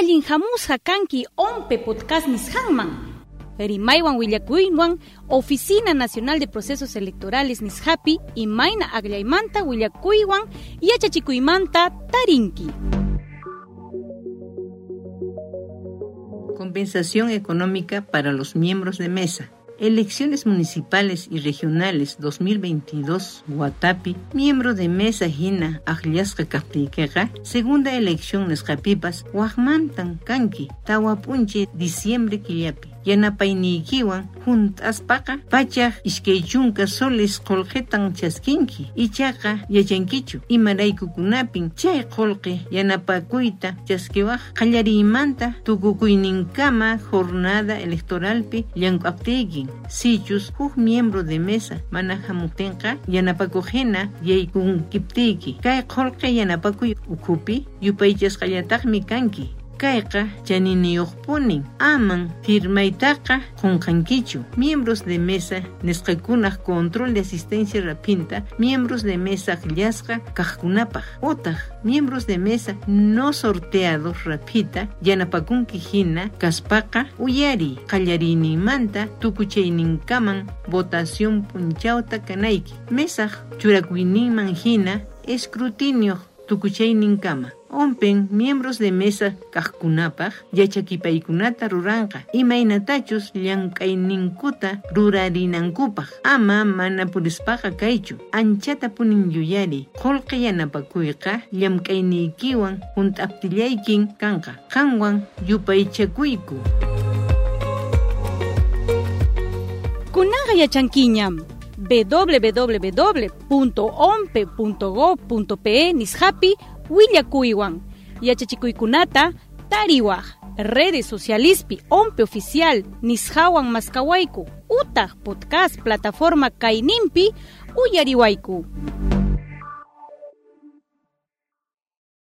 allin hamusqa kanki ompe podcast nisqanman rimaywan willakuywan Oficina Nacional de Procesos Electorales nishapi imayna agllaymanta willakuywan yachachikuymanta tarinki. Compensación económica para los miembros de mesa Elecciones municipales y regionales 2022 Guatapi, miembro de Mesa Hina Ajliasca Kaptikeja, segunda elección Nescapipas, Wahmantan Kanki, Tawapunche, diciembre Killapi yanapaynikiwan juntaspaqa pachaq iskay chunka soles qolqetan chaskinki ichaqa yachankichu imaraykukunapin chay qolqi yanapakuyta chaskiwaq qallariymanta tukukuyninkama jornada electoralpi llank'aptiykin sichus huk miembro de mesa mana hamutinqa yanapakuqhina yaykunkiptiyki. Kay qolqi yanapakuy ukhupi yupaychasqallataqmi kanki kayqa chaniniyuqpunin aman firmaytaqa qunqankichu. Miembros de mesa nisqakunaq control de asistencia rapinta. Miembros de mesa qllasqa kaqkunapaq. Utaq miembros de mesa no sorteados rapita yanapakunki hina kaspaqa uyari. Qallarinimanta tukuchayninkaman votación punchawta kanayki. Mesaq churakuyninman hina escrutinio tukuchayninkama Ompen miembros de mesa kaqkunapaq yachakipaykunata ruranqa. Imaynatachus llank'ayninkuta rurarinankupaq ama mana purispaqa kaychu. Anchata punin yuyari. Qullqi yanapakuyqa llamk'ayniykiwan hunt'aptillaykin kanqa. Qanwan yupaychakuyku. Yachankiñam www.ompe.gov.pe nishapi willakuywan yachachikuykunata tariwaq redes socialispi ompe oficial nisqawan maskawayku utaq podcast plataforma kayninpi uyariwayku